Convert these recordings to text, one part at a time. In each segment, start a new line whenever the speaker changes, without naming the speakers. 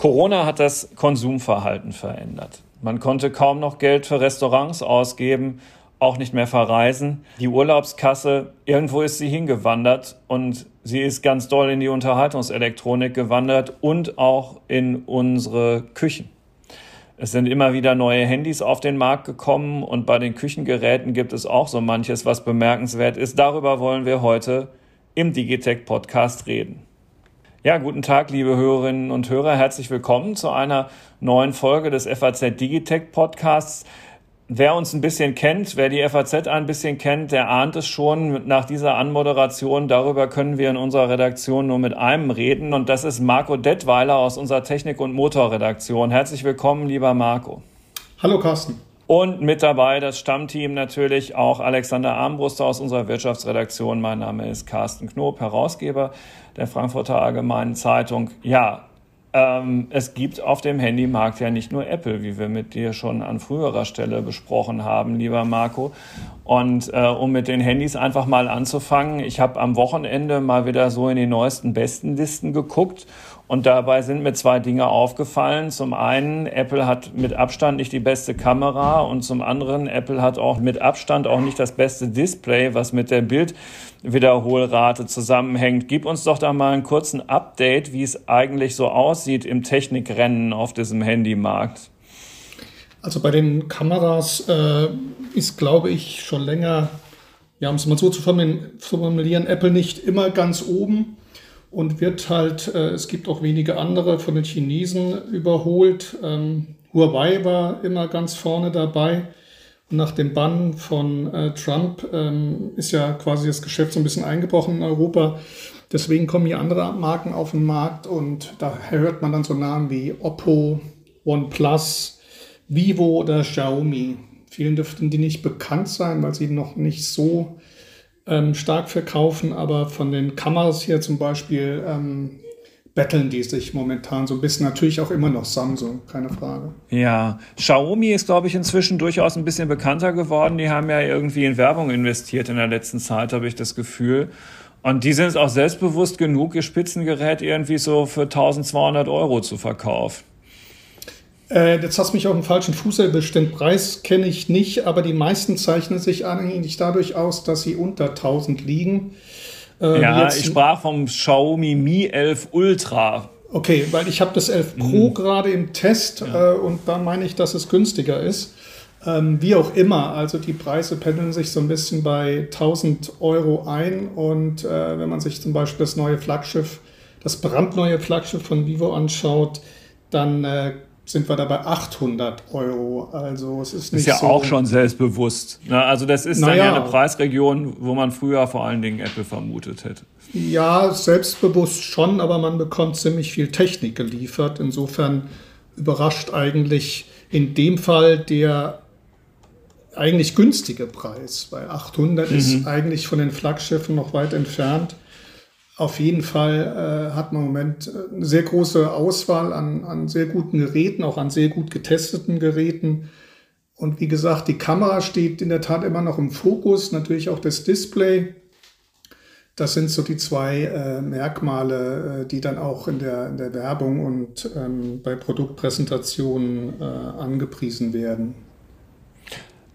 Corona hat das Konsumverhalten verändert. Man konnte kaum noch Geld für Restaurants ausgeben, auch nicht mehr verreisen. Die Urlaubskasse, irgendwo ist sie hingewandert und sie ist ganz doll in die Unterhaltungselektronik gewandert und auch in unsere Küchen. Es sind immer wieder neue Handys auf den Markt gekommen und bei den Küchengeräten gibt es auch so manches, was bemerkenswert ist. Darüber wollen wir heute im Digitech Podcast reden. Ja, guten Tag, liebe Hörerinnen und Hörer. Herzlich willkommen zu einer neuen Folge des FAZ Digitech Podcasts. Wer uns ein bisschen kennt, wer die FAZ ein bisschen kennt, der ahnt es schon nach dieser Anmoderation. Darüber können wir in unserer Redaktion nur mit einem reden. Und das ist Marco Detweiler aus unserer Technik- und Motorredaktion. Herzlich willkommen, lieber Marco.
Hallo, Carsten.
Und mit dabei das Stammteam natürlich auch Alexander Armbruster aus unserer Wirtschaftsredaktion. Mein Name ist Carsten Knob, Herausgeber der Frankfurter Allgemeinen Zeitung. Ja, ähm, es gibt auf dem Handymarkt ja nicht nur Apple, wie wir mit dir schon an früherer Stelle besprochen haben, lieber Marco. Und äh, um mit den Handys einfach mal anzufangen, ich habe am Wochenende mal wieder so in die neuesten Bestenlisten geguckt und dabei sind mir zwei Dinge aufgefallen. Zum einen, Apple hat mit Abstand nicht die beste Kamera und zum anderen, Apple hat auch mit Abstand auch nicht das beste Display, was mit der Bildwiederholrate zusammenhängt. Gib uns doch da mal einen kurzen Update, wie es eigentlich so aussieht im Technikrennen auf diesem Handymarkt.
Also bei den Kameras äh, ist, glaube ich, schon länger, ja, um es mal so zu formulieren, Apple nicht immer ganz oben und wird halt, äh, es gibt auch wenige andere von den Chinesen überholt. Ähm, Huawei war immer ganz vorne dabei. Und nach dem Bann von äh, Trump ähm, ist ja quasi das Geschäft so ein bisschen eingebrochen in Europa. Deswegen kommen hier andere Marken auf den Markt und da hört man dann so Namen wie Oppo, OnePlus, Vivo oder Xiaomi. Vielen dürften die nicht bekannt sein, weil sie noch nicht so ähm, stark verkaufen, aber von den Kameras hier zum Beispiel ähm, betteln die sich momentan so ein bisschen. Natürlich auch immer noch Samsung, keine Frage.
Ja, Xiaomi ist, glaube ich, inzwischen durchaus ein bisschen bekannter geworden. Die haben ja irgendwie in Werbung investiert in der letzten Zeit, habe ich das Gefühl. Und die sind auch selbstbewusst genug, ihr Spitzengerät irgendwie so für 1200 Euro zu verkaufen.
Äh, jetzt hast du mich auf den falschen Fuß erwischt. Den Preis kenne ich nicht, aber die meisten zeichnen sich eigentlich dadurch aus, dass sie unter 1000 liegen.
Äh, ja, ich sprach vom Xiaomi Mi 11 Ultra.
Okay, weil ich habe das 11 Pro hm. gerade im Test ja. äh, und da meine ich, dass es günstiger ist. Ähm, wie auch immer, also die Preise pendeln sich so ein bisschen bei 1000 Euro ein und äh, wenn man sich zum Beispiel das neue Flaggschiff, das brandneue Flaggschiff von Vivo anschaut, dann äh, sind wir dabei 800 Euro. Also es ist nicht
ist ja
so
auch schon selbstbewusst. Na, also das ist naja, dann ja eine Preisregion, wo man früher vor allen Dingen Apple vermutet hätte.
Ja, selbstbewusst schon, aber man bekommt ziemlich viel Technik geliefert. Insofern überrascht eigentlich in dem Fall der eigentlich günstige Preis, weil 800 mhm. ist eigentlich von den Flaggschiffen noch weit entfernt. Auf jeden Fall äh, hat man im Moment äh, eine sehr große Auswahl an, an sehr guten Geräten, auch an sehr gut getesteten Geräten. Und wie gesagt, die Kamera steht in der Tat immer noch im Fokus, natürlich auch das Display. Das sind so die zwei äh, Merkmale, äh, die dann auch in der, in der Werbung und ähm, bei Produktpräsentationen äh, angepriesen werden.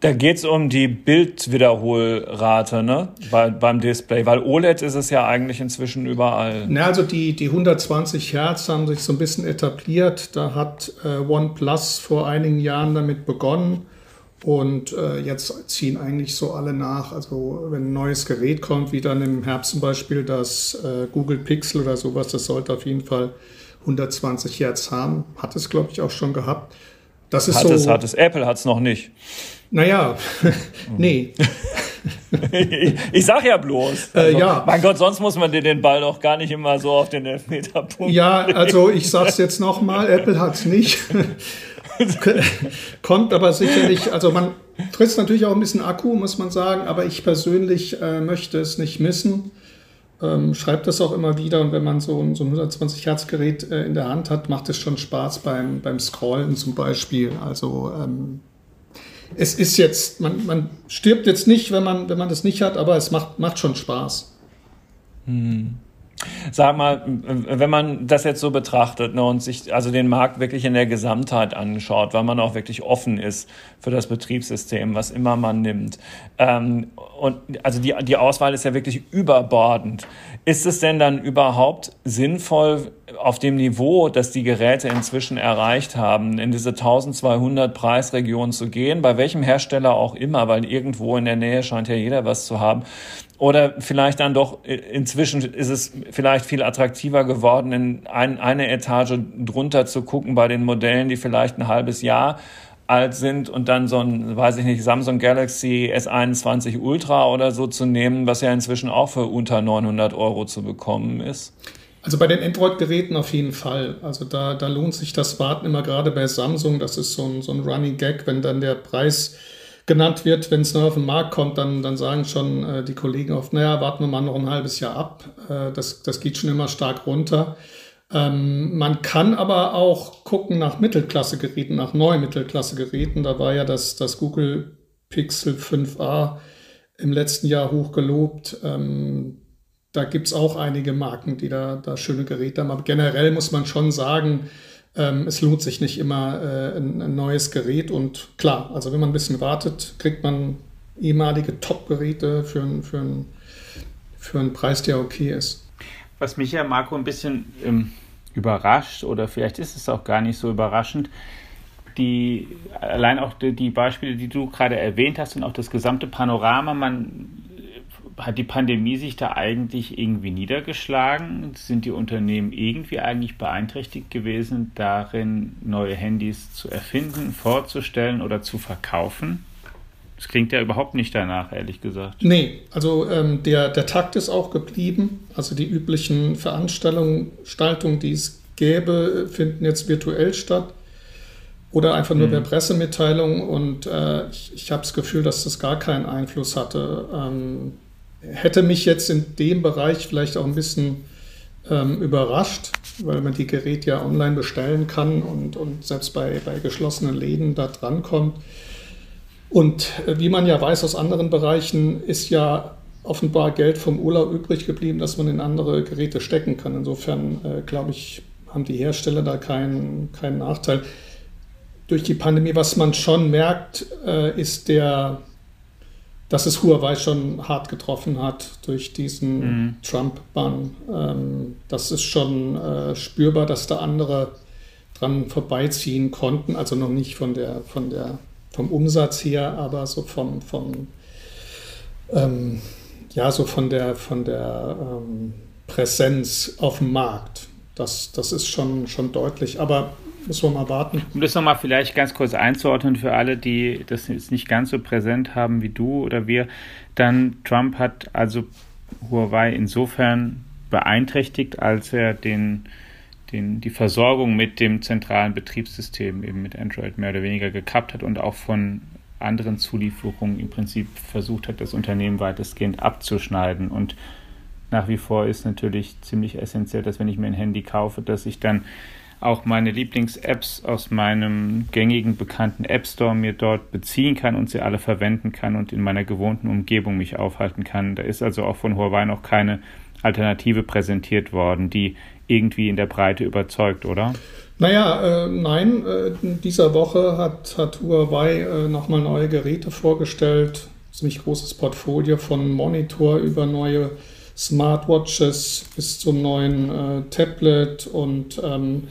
Da geht es um die Bildwiederholrate ne? Bei, beim Display, weil OLED ist es ja eigentlich inzwischen überall.
Na, also die, die 120 Hertz haben sich so ein bisschen etabliert. Da hat äh, OnePlus vor einigen Jahren damit begonnen. Und äh, jetzt ziehen eigentlich so alle nach. Also wenn ein neues Gerät kommt, wie dann im Herbst zum Beispiel das äh, Google Pixel oder sowas, das sollte auf jeden Fall 120 Hertz haben. Hat es, glaube ich, auch schon gehabt.
Das ist hat so, es, hat es. Apple hat es noch nicht.
Naja, nee.
ich, sag ja bloß.
Äh, also, äh, ja.
Mein Gott, sonst muss man dir den Ball doch gar nicht immer so auf den Elfmeterpunkt.
Ja, also ich sag's jetzt nochmal, Apple hat's nicht. Kommt aber sicherlich, also man frisst natürlich auch ein bisschen Akku, muss man sagen, aber ich persönlich äh, möchte es nicht missen. Ähm, schreibt das auch immer wieder und wenn man so, so ein 120 Hertz Gerät äh, in der Hand hat, macht es schon Spaß beim, beim Scrollen zum Beispiel. Also ähm, es ist jetzt, man, man stirbt jetzt nicht, wenn man, wenn man das nicht hat, aber es macht, macht schon Spaß.
Hm. Sag mal, wenn man das jetzt so betrachtet ne, und sich also den Markt wirklich in der Gesamtheit anschaut, weil man auch wirklich offen ist für das Betriebssystem, was immer man nimmt. Ähm, und also die, die Auswahl ist ja wirklich überbordend. Ist es denn dann überhaupt sinnvoll, auf dem Niveau, das die Geräte inzwischen erreicht haben, in diese 1200 Preisregion zu gehen, bei welchem Hersteller auch immer, weil irgendwo in der Nähe scheint ja jeder was zu haben, oder vielleicht dann doch, äh, inzwischen ist es vielleicht viel attraktiver geworden, in ein, eine Etage drunter zu gucken bei den Modellen, die vielleicht ein halbes Jahr alt sind und dann so ein, weiß ich nicht, Samsung Galaxy S21 Ultra oder so zu nehmen, was ja inzwischen auch für unter 900 Euro zu bekommen ist?
Also bei den Android-Geräten auf jeden Fall. Also da, da lohnt sich das Warten immer gerade bei Samsung. Das ist so ein, so ein Running Gag, wenn dann der Preis genannt wird, wenn es neu auf den Markt kommt, dann, dann sagen schon äh, die Kollegen oft, naja, warten wir mal noch ein halbes Jahr ab. Äh, das, das geht schon immer stark runter. Ähm, man kann aber auch gucken nach Mittelklasse-Geräten, nach neuen Mittelklasse-Geräten. Da war ja das, das Google Pixel 5a im letzten Jahr hochgelobt. Ähm, da gibt es auch einige Marken, die da, da schöne Geräte haben. Aber generell muss man schon sagen, ähm, es lohnt sich nicht immer äh, ein, ein, neues Gerät. Und klar, also wenn man ein bisschen wartet, kriegt man ehemalige Top-Geräte für, für, für einen Preis, der okay ist.
Was mich ja, Marco, ein bisschen ähm, überrascht, oder vielleicht ist es auch gar nicht so überraschend, die, allein auch die, die Beispiele, die du gerade erwähnt hast und auch das gesamte Panorama, man hat die Pandemie sich da eigentlich irgendwie niedergeschlagen? Sind die Unternehmen irgendwie eigentlich beeinträchtigt gewesen, darin neue Handys zu erfinden, vorzustellen oder zu verkaufen? Das klingt ja überhaupt nicht danach, ehrlich gesagt.
Nee, also ähm, der, der Takt ist auch geblieben. Also die üblichen Veranstaltungen, die es gäbe, finden jetzt virtuell statt oder einfach nur mhm. per Pressemitteilung. Und äh, ich, ich habe das Gefühl, dass das gar keinen Einfluss hatte. Ähm, hätte mich jetzt in dem Bereich vielleicht auch ein bisschen ähm, überrascht, weil man die Geräte ja online bestellen kann und, und selbst bei, bei geschlossenen Läden da drankommt. Und äh, wie man ja weiß aus anderen Bereichen, ist ja offenbar Geld vom Urlaub übrig geblieben, dass man in andere Geräte stecken kann. Insofern, äh, glaube ich, haben die Hersteller da keinen, keinen Nachteil. Durch die Pandemie, was man schon merkt, äh, ist der, dass es Huawei schon hart getroffen hat durch diesen mhm. Trump-Bann. Ähm, das ist schon äh, spürbar, dass da andere dran vorbeiziehen konnten. Also noch nicht von der, von der, vom Umsatz her, aber so vom, vom ähm, ja, so von der, von der ähm, Präsenz auf dem Markt. Das, das ist schon, schon deutlich. Aber Müssen wir mal warten.
Um das nochmal vielleicht ganz kurz einzuordnen für alle, die das jetzt nicht ganz so präsent haben wie du oder wir, dann Trump hat also Huawei insofern beeinträchtigt, als er den, den, die Versorgung mit dem zentralen Betriebssystem, eben mit Android, mehr oder weniger gekappt hat und auch von anderen Zulieferungen im Prinzip versucht hat, das Unternehmen weitestgehend abzuschneiden. Und nach wie vor ist natürlich ziemlich essentiell, dass wenn ich mir ein Handy kaufe, dass ich dann auch meine Lieblings-Apps aus meinem gängigen bekannten App Store mir dort beziehen kann und sie alle verwenden kann und in meiner gewohnten Umgebung mich aufhalten kann. Da ist also auch von Huawei noch keine Alternative präsentiert worden, die irgendwie in der Breite überzeugt, oder?
Naja, äh, nein, äh, dieser Woche hat, hat Huawei äh, nochmal neue Geräte vorgestellt. Ziemlich großes Portfolio von Monitor über neue Smartwatches bis zum neuen äh, Tablet und ähm,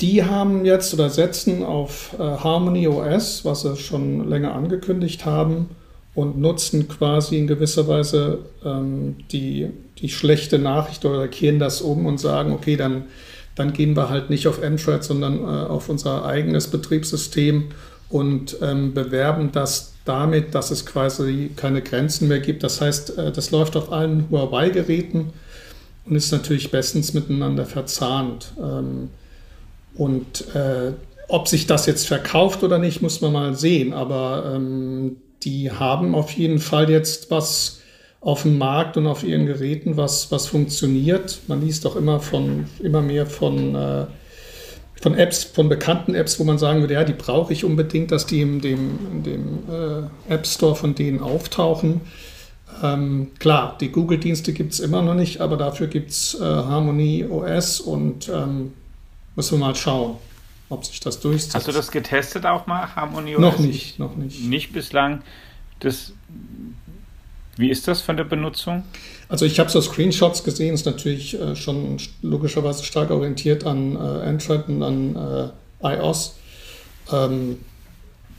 die haben jetzt oder setzen auf äh, Harmony OS, was sie schon länger angekündigt haben, und nutzen quasi in gewisser Weise ähm, die, die schlechte Nachricht oder kehren das um und sagen, okay, dann, dann gehen wir halt nicht auf Android, sondern äh, auf unser eigenes Betriebssystem und ähm, bewerben das damit, dass es quasi keine Grenzen mehr gibt. Das heißt, äh, das läuft auf allen Huawei-Geräten und ist natürlich bestens miteinander verzahnt. Ähm, und äh, ob sich das jetzt verkauft oder nicht, muss man mal sehen. Aber ähm, die haben auf jeden Fall jetzt was auf dem Markt und auf ihren Geräten, was, was funktioniert. Man liest doch immer von immer mehr von, äh, von Apps, von bekannten Apps, wo man sagen würde, ja, die brauche ich unbedingt, dass die in dem, in dem äh, App Store von denen auftauchen. Ähm, klar, die Google-Dienste gibt es immer noch nicht, aber dafür gibt es äh, Harmony OS und ähm, müssen wir mal schauen, ob sich das durchsetzt.
Hast du das getestet auch mal, Harmony
OS? Noch nicht, noch nicht.
Nicht bislang. Das, wie ist das von der Benutzung?
Also ich habe so Screenshots gesehen, ist natürlich äh, schon logischerweise stark orientiert an äh, Android und an äh, iOS. Ähm,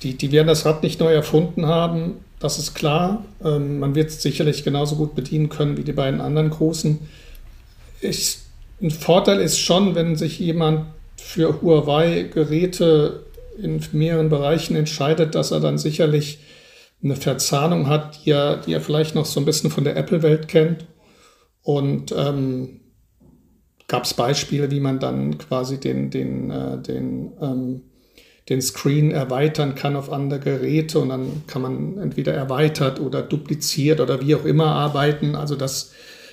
die, die werden das Rad nicht neu erfunden haben, das ist klar. Ähm, man wird es sicherlich genauso gut bedienen können wie die beiden anderen großen. Ich, ein Vorteil ist schon, wenn sich jemand für Huawei-Geräte in mehreren Bereichen entscheidet, dass er dann sicherlich eine Verzahnung hat, die er, die er vielleicht noch so ein bisschen von der Apple-Welt kennt. Und ähm, gab es Beispiele, wie man dann quasi den, den, äh, den, ähm, den Screen erweitern kann auf andere Geräte und dann kann man entweder erweitert oder dupliziert oder wie auch immer arbeiten. Also das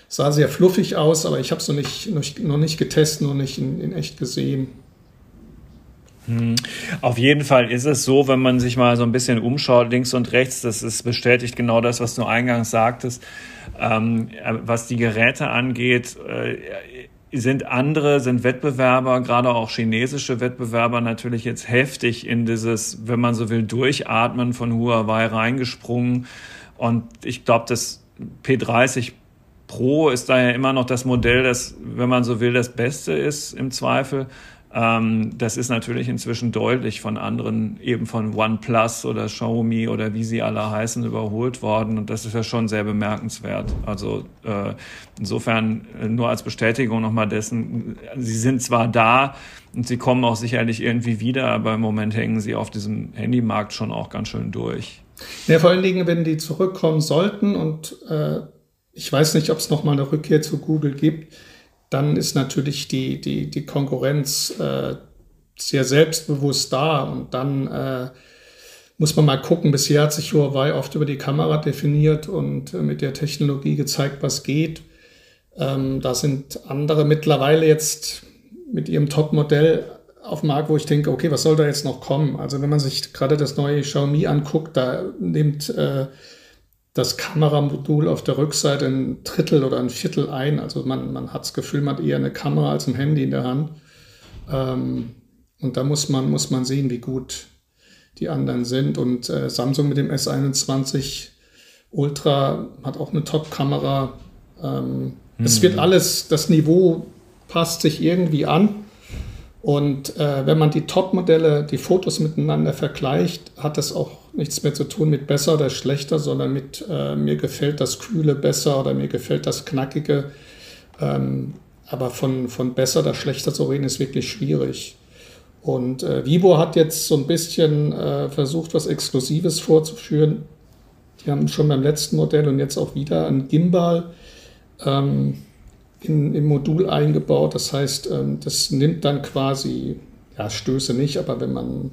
sah sehr fluffig aus, aber ich habe es noch nicht, noch, nicht getestet, noch nicht in, in echt gesehen.
Hm. Auf jeden Fall ist es so, wenn man sich mal so ein bisschen umschaut, links und rechts, das ist bestätigt genau das, was du eingangs sagtest, ähm, was die Geräte angeht, äh, sind andere, sind Wettbewerber, gerade auch chinesische Wettbewerber natürlich jetzt heftig in dieses, wenn man so will, Durchatmen von Huawei reingesprungen. Und ich glaube, das P30 Pro ist daher immer noch das Modell, das, wenn man so will, das Beste ist im Zweifel. Ähm, das ist natürlich inzwischen deutlich von anderen, eben von OnePlus oder Xiaomi oder wie sie alle heißen, überholt worden. Und das ist ja schon sehr bemerkenswert. Also äh, insofern äh, nur als Bestätigung nochmal dessen, sie sind zwar da und sie kommen auch sicherlich irgendwie wieder, aber im Moment hängen sie auf diesem Handymarkt schon auch ganz schön durch.
Ja, vor allen Dingen, wenn die zurückkommen sollten und äh, ich weiß nicht, ob es nochmal eine Rückkehr zu Google gibt, dann ist natürlich die, die, die Konkurrenz äh, sehr selbstbewusst da und dann äh, muss man mal gucken. Bisher hat sich Huawei oft über die Kamera definiert und äh, mit der Technologie gezeigt, was geht. Ähm, da sind andere mittlerweile jetzt mit ihrem Top-Modell auf dem Markt, wo ich denke, okay, was soll da jetzt noch kommen? Also wenn man sich gerade das neue Xiaomi anguckt, da nimmt äh, das Kameramodul auf der Rückseite ein Drittel oder ein Viertel ein. Also man, man hat das Gefühl, man hat eher eine Kamera als ein Handy in der Hand. Ähm, und da muss man, muss man sehen, wie gut die anderen sind. Und äh, Samsung mit dem S21 Ultra hat auch eine Top-Kamera. Ähm, hm. Es wird alles, das Niveau passt sich irgendwie an. Und äh, wenn man die Top-Modelle, die Fotos miteinander vergleicht, hat das auch nichts mehr zu tun mit besser oder schlechter, sondern mit äh, mir gefällt das Kühle besser oder mir gefällt das Knackige. Ähm, aber von, von besser oder schlechter zu reden ist wirklich schwierig. Und äh, Vivo hat jetzt so ein bisschen äh, versucht, was Exklusives vorzuführen. Die haben schon beim letzten Modell und jetzt auch wieder ein Gimbal. Ähm, in, im Modul eingebaut. Das heißt, ähm, das nimmt dann quasi, ja, Stöße nicht, aber wenn man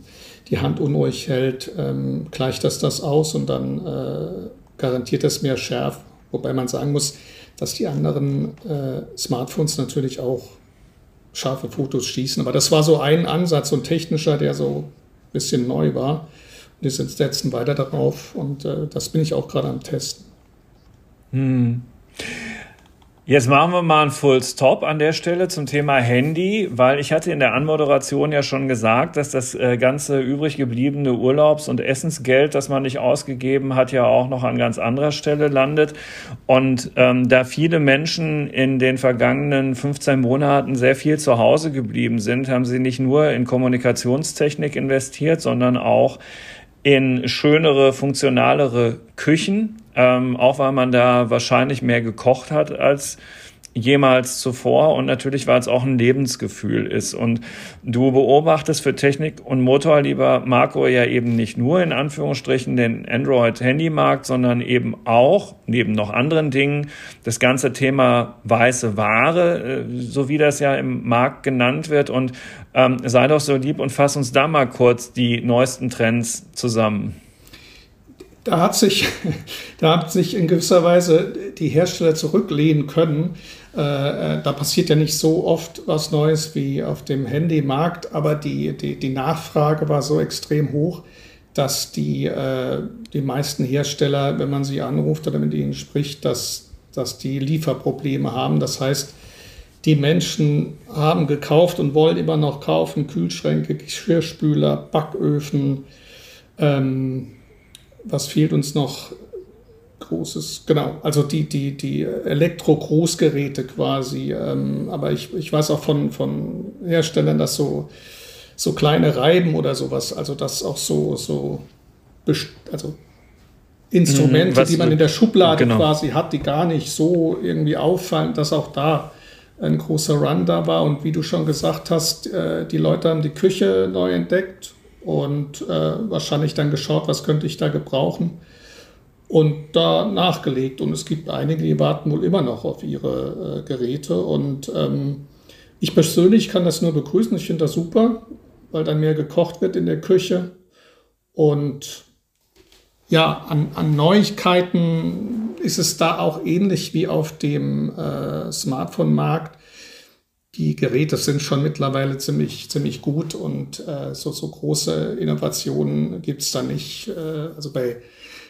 die Hand unruhig hält, ähm, gleicht das das aus und dann äh, garantiert das mehr Schärfe. Wobei man sagen muss, dass die anderen äh, Smartphones natürlich auch scharfe Fotos schießen. Aber das war so ein Ansatz, so ein technischer, der so ein bisschen neu war. Die setzen weiter darauf und äh, das bin ich auch gerade am Testen.
Hm. Jetzt machen wir mal einen Full Stop an der Stelle zum Thema Handy, weil ich hatte in der Anmoderation ja schon gesagt, dass das äh, ganze übrig gebliebene Urlaubs- und Essensgeld, das man nicht ausgegeben hat, ja auch noch an ganz anderer Stelle landet. Und ähm, da viele Menschen in den vergangenen 15 Monaten sehr viel zu Hause geblieben sind, haben sie nicht nur in Kommunikationstechnik investiert, sondern auch in schönere, funktionalere Küchen, ähm, auch weil man da wahrscheinlich mehr gekocht hat als jemals zuvor und natürlich, weil es auch ein Lebensgefühl ist. Und du beobachtest für Technik und Motor, lieber Marco, ja eben nicht nur in Anführungsstrichen den Android-Handymarkt, sondern eben auch, neben noch anderen Dingen, das ganze Thema weiße Ware, äh, so wie das ja im Markt genannt wird. Und ähm, sei doch so lieb und fass uns da mal kurz die neuesten Trends zusammen
da hat sich, da hat sich in gewisser Weise die Hersteller zurücklehnen können. Äh, äh, da passiert ja nicht so oft was Neues wie auf dem Handymarkt, aber die, die, die Nachfrage war so extrem hoch, dass die, äh, die meisten Hersteller, wenn man sie anruft oder mit ihnen spricht, dass, dass die Lieferprobleme haben. Das heißt, die Menschen haben gekauft und wollen immer noch kaufen, Kühlschränke, Geschirrspüler, Backöfen. Ähm, was fehlt uns noch? Großes, genau, also die, die, die Elektro-Großgeräte quasi. Ähm, aber ich, ich weiß auch von, von Herstellern, dass so so kleine Reiben oder sowas, also das auch so, so also Instrumente, mhm, die man in der Schublade genau. quasi hat, die gar nicht so irgendwie auffallen, dass auch da ein großer Run da war. Und wie du schon gesagt hast, äh, die Leute haben die Küche neu entdeckt und äh, wahrscheinlich dann geschaut, was könnte ich da gebrauchen und da nachgelegt. Und es gibt einige, die warten wohl immer noch auf ihre äh, Geräte. Und ähm, ich persönlich kann das nur begrüßen. Ich finde das super weil dann mehr gekocht wird in der Küche. Und ja, an, an Neuigkeiten ist es da auch ähnlich wie auf dem äh, Smartphone-Markt. Die Geräte sind schon mittlerweile ziemlich, ziemlich gut und äh, so, so große Innovationen gibt es da nicht. Äh, also bei,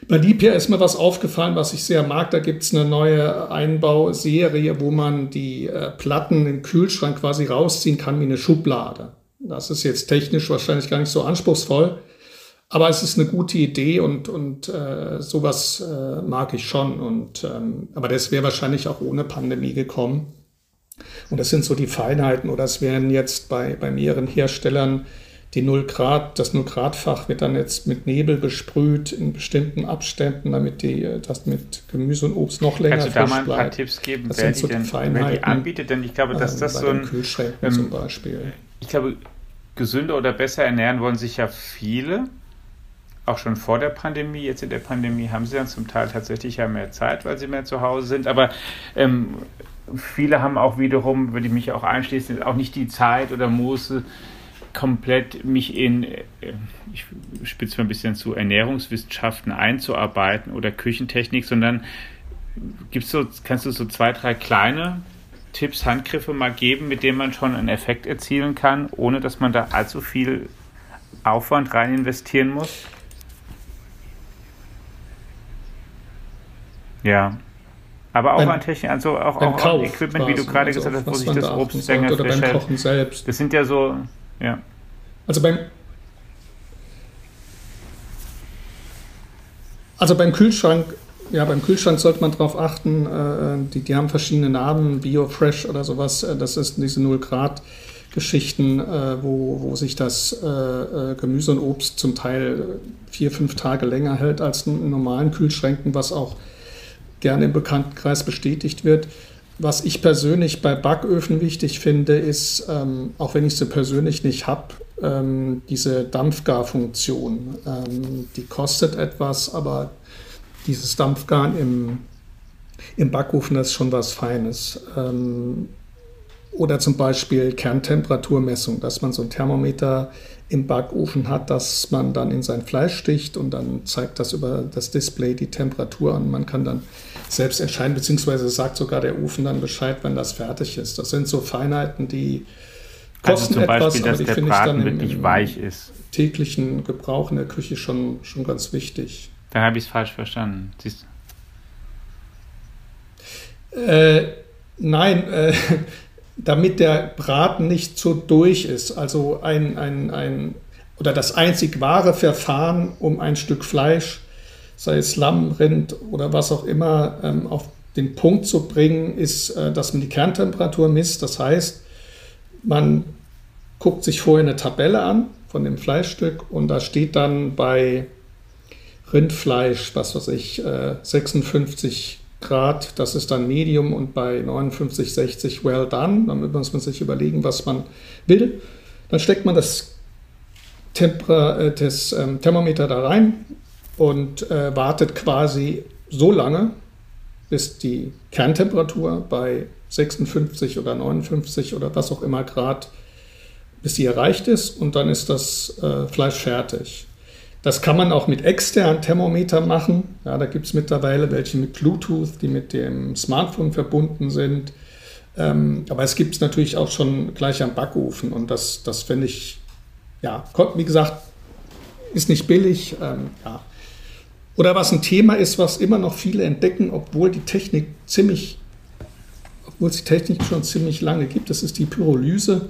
bei Lipia ist mir was aufgefallen, was ich sehr mag. Da gibt es eine neue Einbauserie, wo man die äh, Platten im Kühlschrank quasi rausziehen kann wie eine Schublade. Das ist jetzt technisch wahrscheinlich gar nicht so anspruchsvoll, aber es ist eine gute Idee und, und äh, sowas äh, mag ich schon. Und, ähm, aber das wäre wahrscheinlich auch ohne Pandemie gekommen. Und das sind so die Feinheiten. Oder es wären jetzt bei, bei mehreren Herstellern die 0 Grad, das 0 Grad Fach wird dann jetzt mit Nebel besprüht in bestimmten Abständen, damit die, das mit Gemüse und Obst noch länger
Kannst du da mal ein paar bleibt. Tipps geben, das wer, die, so denn, wer die anbietet? Denn ich glaube, dass ähm, das so ein...
Kühlschränken ähm, zum Beispiel.
Ich glaube, gesünder oder besser ernähren wollen sich ja viele, auch schon vor der Pandemie. Jetzt in der Pandemie haben sie dann zum Teil tatsächlich ja mehr Zeit, weil sie mehr zu Hause sind. Aber ähm, viele haben auch wiederum, würde ich mich auch einschließen, auch nicht die Zeit oder Muße, komplett mich in, äh, ich spitze mal ein bisschen zu, Ernährungswissenschaften einzuarbeiten oder Küchentechnik, sondern gibt's so, kannst du so zwei, drei kleine Tipps, Handgriffe mal geben, mit denen man schon einen Effekt erzielen kann, ohne dass man da allzu viel Aufwand rein investieren muss? Ja. Aber auch beim, an Technik, also auch, auch Kauf, an Equipment, wie du gerade also gesagt hast, wo sich das Obst länger
oder beim Kochen selbst.
Das sind ja so, ja.
Also beim also beim Kühlschrank ja, beim Kühlschrank sollte man darauf achten, äh, die, die haben verschiedene Namen, BioFresh oder sowas. Äh, das ist diese 0 Grad Geschichten, äh, wo, wo sich das äh, äh, Gemüse und Obst zum Teil vier, fünf Tage länger hält als in normalen Kühlschränken, was auch gerne im Bekanntenkreis bestätigt wird. Was ich persönlich bei Backöfen wichtig finde, ist, ähm, auch wenn ich sie persönlich nicht habe, ähm, diese Dampfgarfunktion. Ähm, die kostet etwas, aber dieses Dampfgarn im, im Backofen ist schon was Feines. Oder zum Beispiel Kerntemperaturmessung, dass man so ein Thermometer im Backofen hat, dass man dann in sein Fleisch sticht und dann zeigt das über das Display die Temperatur an. Man kann dann selbst entscheiden, beziehungsweise sagt sogar der Ofen dann Bescheid, wenn das fertig ist. Das sind so Feinheiten, die
also kosten also Beispiel, etwas, aber die finde ich dann im, im weich ist.
täglichen Gebrauch in der Küche schon, schon ganz wichtig.
Dann habe ich es falsch verstanden. Siehst
du? Äh, nein, äh, damit der Braten nicht so durch ist. Also ein, ein, ein oder das einzig wahre Verfahren, um ein Stück Fleisch, sei es Lamm, Rind oder was auch immer, ähm, auf den Punkt zu bringen, ist, äh, dass man die Kerntemperatur misst. Das heißt, man guckt sich vorher eine Tabelle an von dem Fleischstück und da steht dann bei Rindfleisch, was weiß ich, 56 äh, Grad, das ist dann Medium und bei 59, 60 well done. Dann muss man sich überlegen, was man will. Dann steckt man das, Temper, äh, das ähm, Thermometer da rein und äh, wartet quasi so lange, bis die Kerntemperatur bei 56 oder 59 oder was auch immer Grad, bis sie erreicht ist und dann ist das äh, Fleisch fertig. Das kann man auch mit externen Thermometern machen. Ja, da gibt es mittlerweile welche mit Bluetooth, die mit dem Smartphone verbunden sind. Ähm, aber es gibt es natürlich auch schon gleich am Backofen und das, das finde ich, ja, wie gesagt, ist nicht billig. Ähm, ja. Oder was ein Thema ist, was immer noch viele entdecken, obwohl die Technik ziemlich, obwohl es die Technik schon ziemlich lange gibt, das ist die Pyrolyse.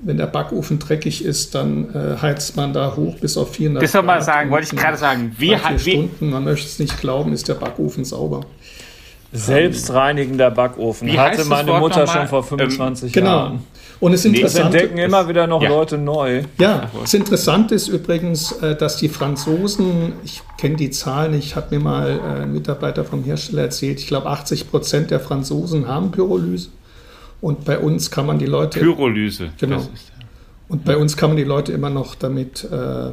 Wenn der Backofen dreckig ist, dann äh, heizt man da hoch bis auf 400
Das soll mal sagen, wollte ich gerade sagen.
Wie, hat, wie Stunden, man möchte es nicht glauben, ist der Backofen sauber.
Selbstreinigender Backofen. Wie Hatte meine Mutter schon vor 25 ähm, Jahren. Genau.
Und es interessant,
entdecken immer wieder noch ja. Leute neu.
Ja, das Interessante ist übrigens, äh, dass die Franzosen, ich kenne die Zahlen nicht, hat mir mal äh, ein Mitarbeiter vom Hersteller erzählt, ich glaube 80 Prozent der Franzosen haben Pyrolyse. Und bei uns kann man die Leute.
Pyrolyse.
Genau. Und bei uns kann man die Leute immer noch damit äh,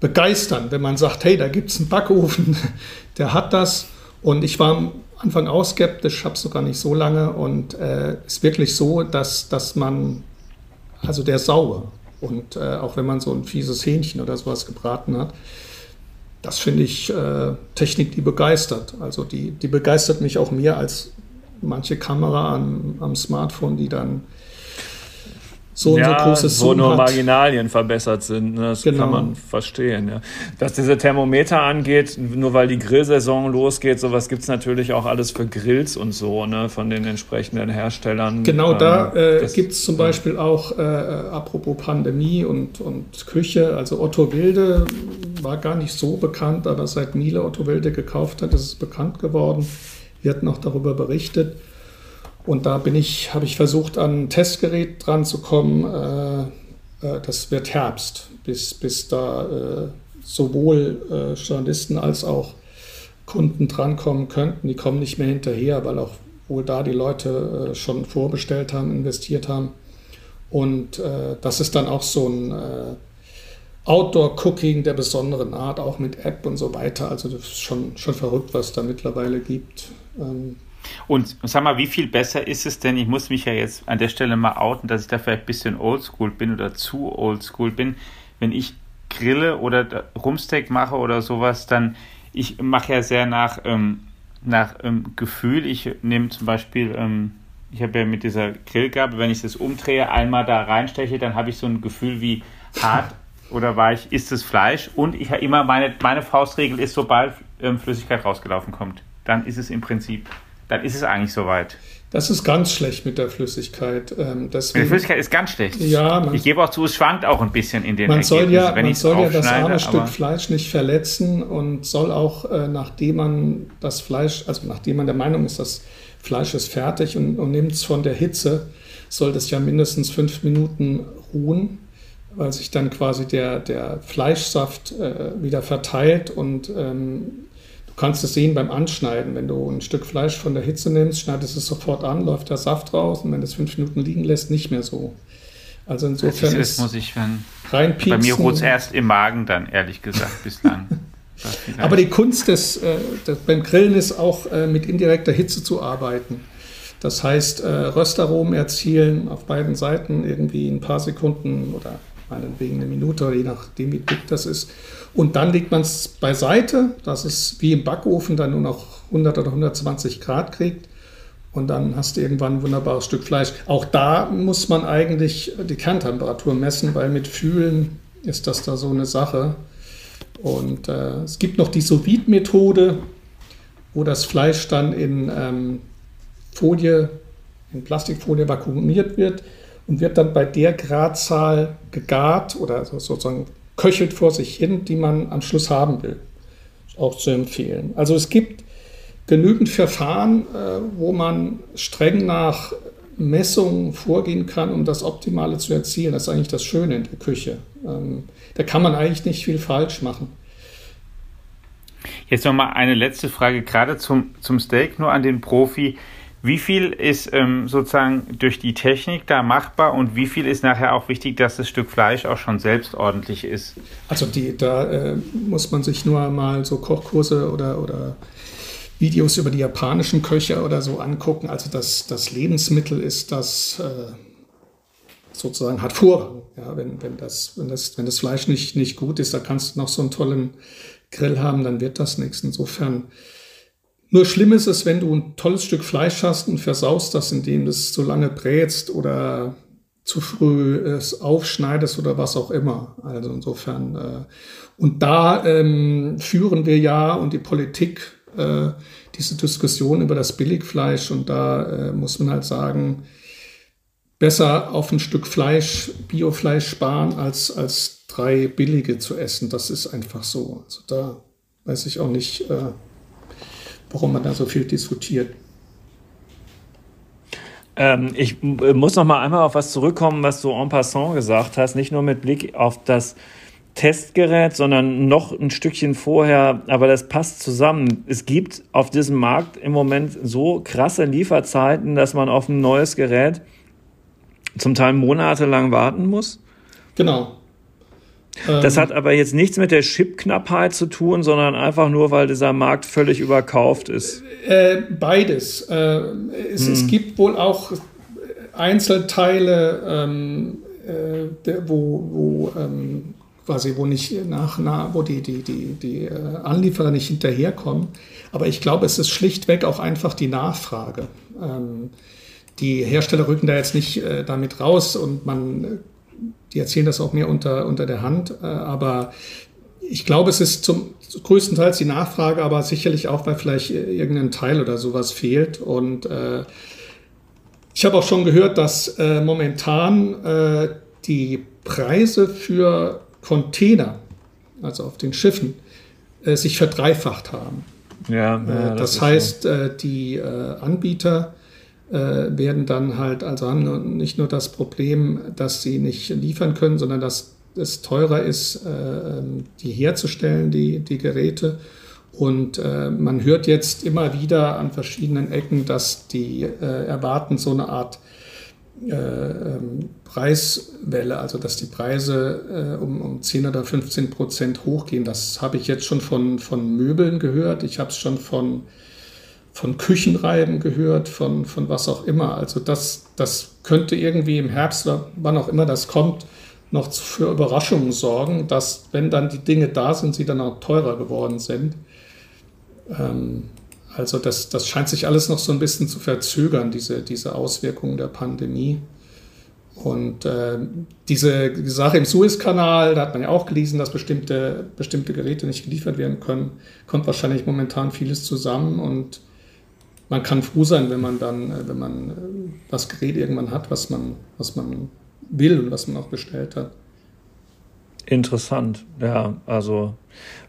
begeistern, wenn man sagt, hey, da gibt es einen Backofen, der hat das. Und ich war am Anfang auch skeptisch, habe es sogar nicht so lange. Und es äh, ist wirklich so, dass, dass man, also der sauer. Und äh, auch wenn man so ein fieses Hähnchen oder sowas gebraten hat, das finde ich äh, Technik, die begeistert. Also die, die begeistert mich auch mehr als manche Kamera am, am Smartphone, die dann so ja, so großes
Zoom Wo nur hat. Marginalien verbessert sind. Ne? Das genau. kann man verstehen. Ja. Was diese Thermometer angeht, nur weil die Grillsaison losgeht, sowas gibt es natürlich auch alles für Grills und so, ne? von den entsprechenden Herstellern.
Genau, da ähm, äh, gibt es zum Beispiel auch, äh, apropos Pandemie und, und Küche, also Otto Wilde war gar nicht so bekannt, aber seit Miele Otto Wilde gekauft hat, ist es bekannt geworden. Wird noch darüber berichtet. Und da bin ich, habe ich versucht, an ein Testgerät dran zu kommen. Äh, äh, das wird Herbst, bis, bis da äh, sowohl Journalisten als auch Kunden drankommen könnten. Die kommen nicht mehr hinterher, weil auch wohl da die Leute schon vorbestellt haben, investiert haben. Und das ist dann auch so ein Outdoor-Cooking der besonderen Art, auch mit App und so weiter. Also das ist schon, schon verrückt, was da mittlerweile gibt. Ähm,
und sag mal, wie viel besser ist es denn? Ich muss mich ja jetzt an der Stelle mal outen, dass ich da vielleicht ein bisschen oldschool bin oder zu oldschool bin. Wenn ich grille oder Rumsteak mache oder sowas, dann ich mache ja sehr nach, ähm, nach ähm, Gefühl. Ich nehme zum Beispiel, ähm, ich habe ja mit dieser Grillgabel, wenn ich das umdrehe, einmal da reinsteche, dann habe ich so ein Gefühl wie hart oder weich ist das Fleisch. Und ich habe immer meine, meine Faustregel ist, sobald ähm, Flüssigkeit rausgelaufen kommt, dann ist es im Prinzip dann ist es eigentlich soweit.
Das ist ganz schlecht mit der Flüssigkeit.
Ähm, deswegen, die Flüssigkeit ist ganz schlecht.
Ja,
man, ich gebe auch zu, es schwankt auch ein bisschen in den
man soll ja, wenn man soll ja das arme Stück Fleisch nicht verletzen und soll auch, äh, nachdem man das Fleisch, also nachdem man der Meinung ist, das Fleisch ist fertig und, und nimmt es von der Hitze, soll das ja mindestens fünf Minuten ruhen, weil sich dann quasi der, der Fleischsaft äh, wieder verteilt und ähm, kannst es sehen beim Anschneiden. Wenn du ein Stück Fleisch von der Hitze nimmst, schneidest es sofort an, läuft der Saft raus und wenn du es fünf Minuten liegen lässt, nicht mehr so. Also insofern
ist, ist muss ich wenn, Bei mir ruht es erst im Magen dann, ehrlich gesagt, bislang.
Aber die Kunst des, äh, des, beim Grillen ist auch äh, mit indirekter Hitze zu arbeiten. Das heißt, äh, Röstaromen erzielen auf beiden Seiten irgendwie ein paar Sekunden oder meinetwegen eine Minute oder je nachdem, wie dick das ist. Und dann legt man es beiseite, dass es wie im Backofen dann nur noch 100 oder 120 Grad kriegt. Und dann hast du irgendwann ein wunderbares Stück Fleisch. Auch da muss man eigentlich die Kerntemperatur messen, weil mit Fühlen ist das da so eine Sache. Und äh, es gibt noch die sous methode wo das Fleisch dann in ähm, Folie, in Plastikfolie vakuumiert wird und wird dann bei der Gradzahl gegart oder sozusagen köchelt vor sich hin, die man am Schluss haben will. Auch zu empfehlen. Also es gibt genügend Verfahren, äh, wo man streng nach Messungen vorgehen kann, um das Optimale zu erzielen. Das ist eigentlich das Schöne in der Küche. Ähm, da kann man eigentlich nicht viel falsch machen.
Jetzt nochmal eine letzte Frage, gerade zum, zum Steak, nur an den Profi. Wie viel ist ähm, sozusagen durch die Technik da machbar und wie viel ist nachher auch wichtig, dass das Stück Fleisch auch schon selbst ordentlich ist?
Also die, da äh, muss man sich nur mal so Kochkurse oder, oder Videos über die japanischen Köche oder so angucken. Also das, das Lebensmittel ist das äh, sozusagen hat Vorrang. Ja, wenn, wenn, das, wenn, das, wenn das Fleisch nicht, nicht gut ist, da kannst du noch so einen tollen Grill haben, dann wird das nichts. Insofern nur schlimm ist es, wenn du ein tolles Stück Fleisch hast und versaust das, indem du es so lange brätst oder zu früh es aufschneidest oder was auch immer. Also insofern, äh, und da ähm, führen wir ja und die Politik äh, diese Diskussion über das Billigfleisch und da äh, muss man halt sagen, besser auf ein Stück Fleisch, Biofleisch sparen, als, als drei billige zu essen. Das ist einfach so. Also da weiß ich auch nicht, äh, warum man da so viel diskutiert.
Ähm, ich muss noch mal einmal auf was zurückkommen, was du en passant gesagt hast, nicht nur mit Blick auf das Testgerät, sondern noch ein Stückchen vorher, aber das passt zusammen. Es gibt auf diesem Markt im Moment so krasse Lieferzeiten, dass man auf ein neues Gerät zum Teil monatelang warten muss.
Genau.
Das hat aber jetzt nichts mit der Chipknappheit zu tun, sondern einfach nur, weil dieser Markt völlig überkauft ist.
Äh, beides. Äh, es, hm. es, gibt wohl auch Einzelteile, ähm, äh, wo, wo ähm, quasi, wo nicht nach, wo die, die, die, die Anlieferer nicht hinterherkommen. Aber ich glaube, es ist schlichtweg auch einfach die Nachfrage. Ähm, die Hersteller rücken da jetzt nicht äh, damit raus und man die erzählen das auch mehr unter, unter der Hand. Äh, aber ich glaube, es ist zum größtenteils die Nachfrage, aber sicherlich auch, weil vielleicht irgendein Teil oder sowas fehlt. Und äh, ich habe auch schon gehört, dass äh, momentan äh, die Preise für Container, also auf den Schiffen, äh, sich verdreifacht haben.
Ja,
ja äh, das, das heißt, so. die Anbieter äh, werden dann halt, also haben nicht nur das Problem, dass sie nicht liefern können, sondern dass es teurer ist, äh, ähm, die herzustellen, die, die Geräte. Und äh, man hört jetzt immer wieder an verschiedenen Ecken, dass die äh, erwarten so eine Art äh, ähm, Preiswelle, also dass die Preise äh, um, um 10 oder 15 Prozent hochgehen. Das habe ich jetzt schon von, von Möbeln gehört. Ich habe es schon von von Küchenreiben gehört, von, von was auch immer. Also das, das könnte irgendwie im Herbst wann auch immer das kommt, noch für Überraschungen sorgen, dass wenn dann die Dinge da sind, sie dann auch teurer geworden sind. Ähm, also das, das scheint sich alles noch so ein bisschen zu verzögern, diese, diese Auswirkungen der Pandemie. Und äh, diese Sache im Suezkanal, da hat man ja auch gelesen, dass bestimmte, bestimmte Geräte nicht geliefert werden können, kommt wahrscheinlich momentan vieles zusammen und man kann froh sein, wenn man dann, äh, wenn man äh, das Gerät irgendwann hat, was man, was man will und was man auch bestellt hat.
Interessant, ja. Also,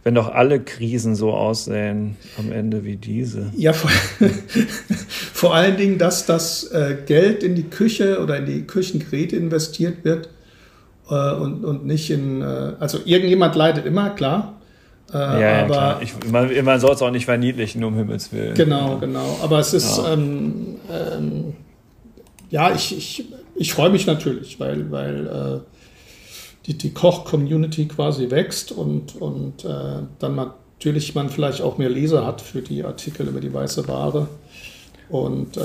wenn doch alle Krisen so aussehen am Ende wie diese.
Ja, vor, vor allen Dingen, dass das äh, Geld in die Küche oder in die Küchengeräte investiert wird und, und nicht in. Also, irgendjemand leidet immer, klar.
Äh, ja, aber ja, ich, man, man soll es auch nicht verniedlichen, um Himmels Willen.
Genau, genau. Aber es ist, ja, ähm, ähm, ja ich, ich, ich freue mich natürlich, weil, weil äh, die, die Koch-Community quasi wächst und, und äh, dann natürlich man vielleicht auch mehr Leser hat für die Artikel über die weiße Ware. Und äh,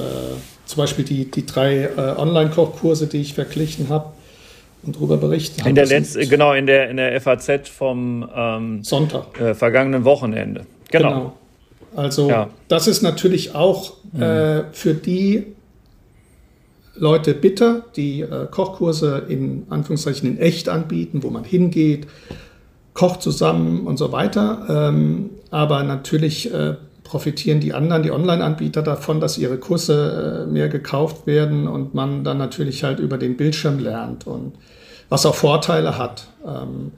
zum Beispiel die, die drei äh, Online-Kochkurse, die ich verglichen habe, und darüber berichten.
In der letzten, genau, in der, in der FAZ vom ähm,
Sonntag.
Äh, vergangenen Wochenende. Genau. genau.
Also ja. das ist natürlich auch mhm. äh, für die Leute bitter, die äh, Kochkurse in Anführungszeichen in echt anbieten, wo man hingeht, kocht zusammen und so weiter. Ähm, aber natürlich äh, profitieren die anderen, die Online-Anbieter davon, dass ihre Kurse äh, mehr gekauft werden und man dann natürlich halt über den Bildschirm lernt und was auch Vorteile hat. Ähm,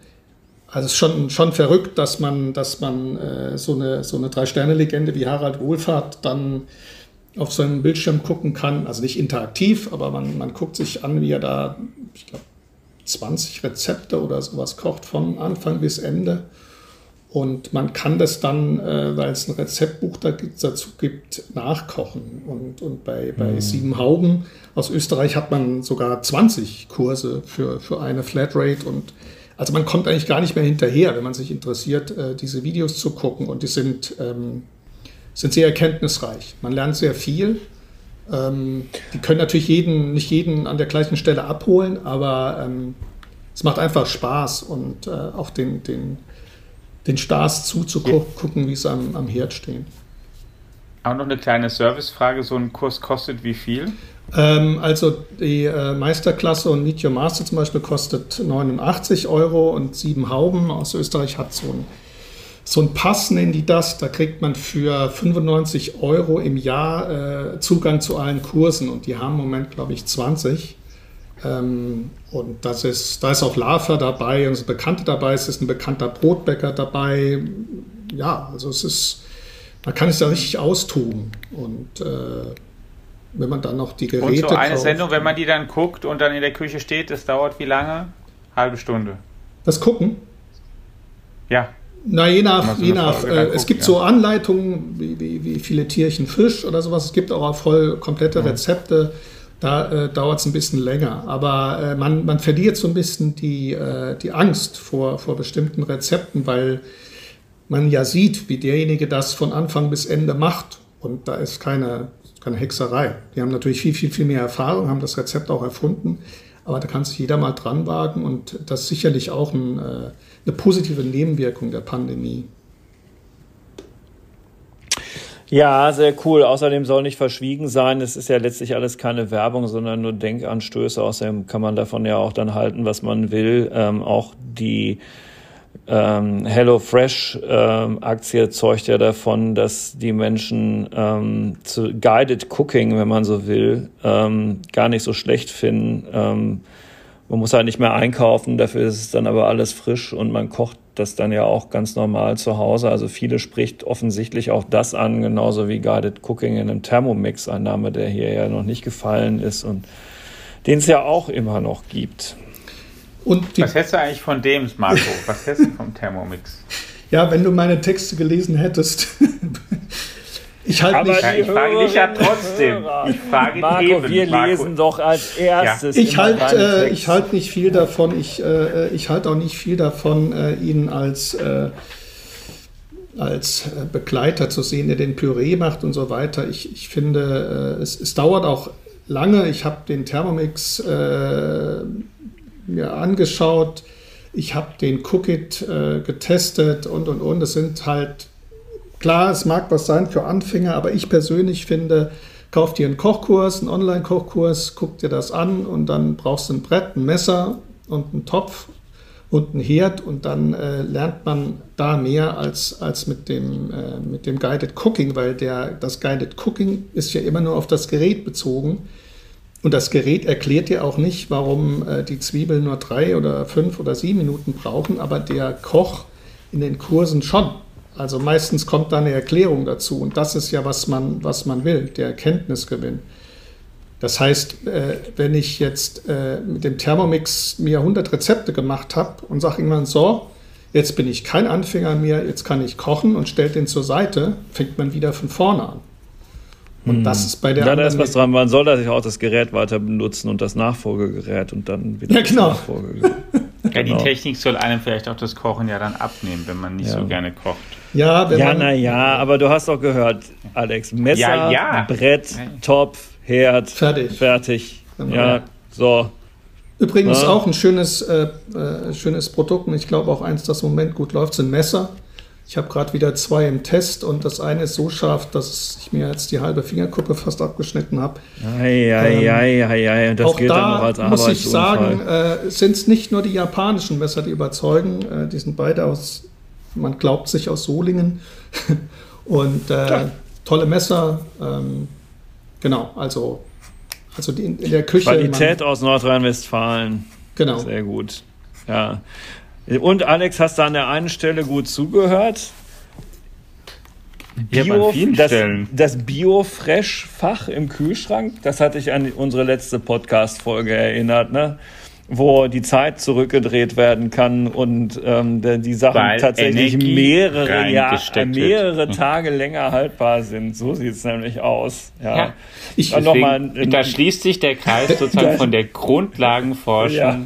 also es ist schon, schon verrückt, dass man, dass man äh, so eine, so eine Drei-Sterne-Legende wie Harald Wohlfahrt dann auf seinem Bildschirm gucken kann. Also nicht interaktiv, aber man, man guckt sich an, wie er da, ich glaube, 20 Rezepte oder sowas kocht, von Anfang bis Ende. Und man kann das dann, äh, weil es ein Rezeptbuch da dazu gibt, nachkochen. Und, und bei, bei mhm. Sieben Hauben aus Österreich hat man sogar 20 Kurse für, für eine Flatrate. Und also man kommt eigentlich gar nicht mehr hinterher, wenn man sich interessiert, äh, diese Videos zu gucken. Und die sind, ähm, sind sehr erkenntnisreich. Man lernt sehr viel. Ähm, die können natürlich jeden, nicht jeden an der gleichen Stelle abholen, aber ähm, es macht einfach Spaß und äh, auch den, den den Stars zuzugucken, wie sie am, am Herd stehen.
Auch noch eine kleine Servicefrage: So ein Kurs kostet wie viel?
Ähm, also die äh, Meisterklasse und Meet Your Master zum Beispiel kostet 89 Euro und sieben Hauben aus Österreich hat so ein, so ein Pass, nennen die das. Da kriegt man für 95 Euro im Jahr äh, Zugang zu allen Kursen und die haben im Moment, glaube ich, 20. Ähm, und das ist, da ist auch Lava dabei und es Bekannte dabei, es ist ein bekannter Brotbäcker dabei. Ja, also es ist, man kann es da richtig austoben. Und äh, wenn man dann noch die Geräte.
Und so eine kauft, Sendung, wenn man die dann guckt und dann in der Küche steht, das dauert wie lange? Halbe Stunde.
Das Gucken?
Ja.
Na, je nach, je nach äh, es gibt ja. so Anleitungen, wie, wie, wie, viele Tierchen Fisch oder sowas. Es gibt auch voll komplette Rezepte. Da äh, dauert es ein bisschen länger. Aber äh, man, man verliert so ein bisschen die, äh, die Angst vor, vor bestimmten Rezepten, weil man ja sieht, wie derjenige das von Anfang bis Ende macht. Und da ist keine, keine Hexerei. Die haben natürlich viel, viel, viel mehr Erfahrung, haben das Rezept auch erfunden. Aber da kann sich jeder mal dran wagen und das ist sicherlich auch ein, äh, eine positive Nebenwirkung der Pandemie.
Ja, sehr cool. Außerdem soll nicht verschwiegen sein. Es ist ja letztlich alles keine Werbung, sondern nur Denkanstöße. Außerdem kann man davon ja auch dann halten, was man will. Ähm, auch die ähm, HelloFresh-Aktie ähm, zeugt ja davon, dass die Menschen ähm, zu Guided Cooking, wenn man so will, ähm, gar nicht so schlecht finden. Ähm, man muss halt nicht mehr einkaufen, dafür ist es dann aber alles frisch und man kocht das dann ja auch ganz normal zu Hause. Also viele spricht offensichtlich auch das an, genauso wie Guided Cooking in einem Thermomix, ein Name, der hier ja noch nicht gefallen ist und den es ja auch immer noch gibt.
Was hältst du eigentlich von dem, Marco? Was hältst du vom Thermomix?
Ja, wenn du meine Texte gelesen hättest.
Ich halte nicht. Ja, ich frage dich ja trotzdem. Ich frage
Marco, eben, wir Marco. lesen doch als erstes.
Ja. Ich halte äh, halt nicht viel davon. Ich, äh, ich halte auch nicht viel davon, äh, ihn als äh, als äh, Begleiter zu sehen, der den Püree macht und so weiter. Ich, ich finde, äh, es, es dauert auch lange. Ich habe den Thermomix äh, mir angeschaut. Ich habe den Cookit äh, getestet und und und. Es sind halt, klar, es mag was sein für Anfänger, aber ich persönlich finde, kauf dir einen Kochkurs, einen Online-Kochkurs, guck dir das an und dann brauchst du ein Brett, ein Messer und einen Topf und einen Herd und dann äh, lernt man da mehr als, als mit, dem, äh, mit dem Guided Cooking, weil der, das Guided Cooking ist ja immer nur auf das Gerät bezogen. Und das Gerät erklärt dir auch nicht, warum äh, die Zwiebeln nur drei oder fünf oder sieben Minuten brauchen, aber der Koch in den Kursen schon. Also meistens kommt da eine Erklärung dazu und das ist ja, was man, was man will, der Erkenntnisgewinn. Das heißt, äh, wenn ich jetzt äh, mit dem Thermomix mir 100 Rezepte gemacht habe und sage irgendwann so, jetzt bin ich kein Anfänger mehr, jetzt kann ich kochen und stellt den zur Seite, fängt man wieder von vorne an. Und das ist bei der.
Ja, da ist was dran. Man soll da sich auch das Gerät weiter benutzen und das Nachfolgegerät und dann wieder
ja, genau.
das Nachfolgegerät.
Ja, die genau. Technik soll einem vielleicht auch das Kochen ja dann abnehmen, wenn man nicht ja. so gerne kocht.
Ja, ja naja, aber du hast doch gehört, Alex, Messer, ja, ja. Brett, Topf, Herd, fertig. Fertig. Genau. Ja, so.
Übrigens auch ein schönes, äh, äh, schönes Produkt und ich glaube auch eins, das im Moment gut läuft, sind Messer. Ich habe gerade wieder zwei im Test und das eine ist so scharf, dass ich mir jetzt die halbe Fingerkuppe fast abgeschnitten habe.
Ähm, das
auch gilt da dann noch als muss ich sagen, äh, sind es nicht nur die japanischen Messer, die überzeugen. Äh, die sind beide aus, man glaubt sich aus Solingen. und äh, tolle Messer. Ähm, genau, also, also die in, in der Küche.
Qualität man, aus Nordrhein-Westfalen.
Genau.
Sehr gut. Ja. Und Alex, hast du an der einen Stelle gut zugehört? Bio, das, das Bio-Fresh-Fach im Kühlschrank, das hatte ich an unsere letzte Podcast-Folge erinnert, ne? Wo die Zeit zurückgedreht werden kann und ähm, die Sachen Weil tatsächlich Energie mehrere, ja, mehrere Tage länger haltbar sind. So sieht es nämlich aus. Ja. ja.
Ich, deswegen, da schließt sich der Kreis sozusagen von der Grundlagenforschung ja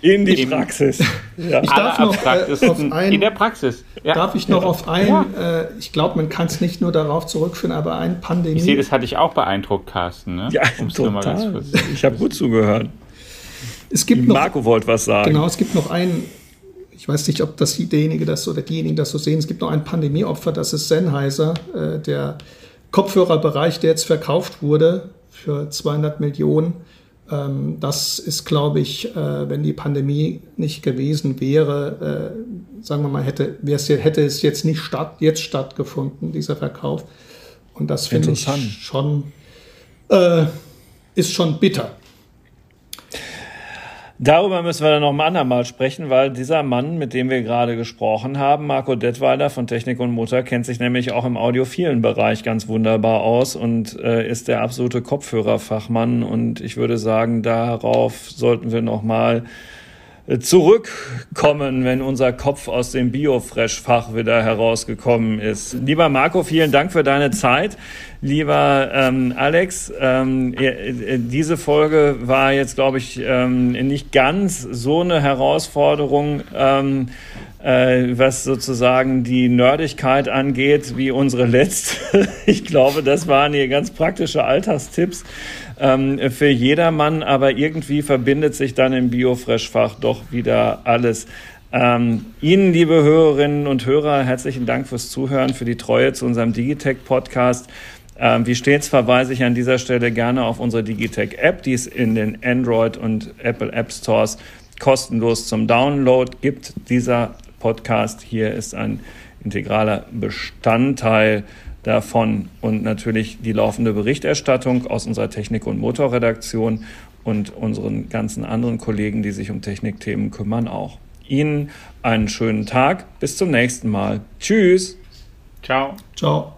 in die Im, Praxis.
Ja. Ich darf noch äh, auf ein,
in der Praxis.
Ja. Darf ich noch ja. auf ein, äh, ich glaube, man kann es nicht nur darauf zurückführen, aber ein Pandemie.
Ich sehe, das hatte ich auch beeindruckt, Carsten. Ne?
Ja, Um's total. Ich habe gut zugehört.
Es gibt noch,
Marco wollte was sagen.
Genau, es gibt noch einen, ich weiß nicht, ob das derjenige das oder diejenigen das so sehen, es gibt noch ein Pandemieopfer, das ist Sennheiser, äh, der Kopfhörerbereich, der jetzt verkauft wurde für 200 Millionen, ähm, das ist, glaube ich, äh, wenn die Pandemie nicht gewesen wäre, äh, sagen wir mal, hätte, hätte es jetzt nicht statt, jetzt stattgefunden, dieser Verkauf. Und das finde ich schon, äh, ist schon bitter.
Darüber müssen wir dann noch ein andermal sprechen, weil dieser Mann, mit dem wir gerade gesprochen haben, Marco Detweiler von Technik und Mutter, kennt sich nämlich auch im audiophilen Bereich ganz wunderbar aus und äh, ist der absolute Kopfhörerfachmann. Und ich würde sagen, darauf sollten wir noch mal zurückkommen, wenn unser Kopf aus dem Biofresh-Fach wieder herausgekommen ist. Lieber Marco, vielen Dank für deine Zeit. Lieber ähm, Alex, ähm, diese Folge war jetzt, glaube ich, ähm, nicht ganz so eine Herausforderung, ähm, äh, was sozusagen die Nerdigkeit angeht, wie unsere letzte. ich glaube, das waren hier ganz praktische Alltagstipps ähm, für jedermann, aber irgendwie verbindet sich dann im Biofresh-Fach doch wieder alles. Ähm, Ihnen, liebe Hörerinnen und Hörer, herzlichen Dank fürs Zuhören, für die Treue zu unserem Digitech-Podcast. Ähm, wie stets verweise ich an dieser Stelle gerne auf unsere Digitech-App, die es in den Android und Apple App Stores kostenlos zum Download gibt. Dieser Podcast hier ist ein integraler Bestandteil davon und natürlich die laufende Berichterstattung aus unserer Technik- und Motorredaktion und unseren ganzen anderen Kollegen, die sich um Technikthemen kümmern, auch. Ihnen einen schönen Tag. Bis zum nächsten Mal. Tschüss.
Ciao.
Ciao.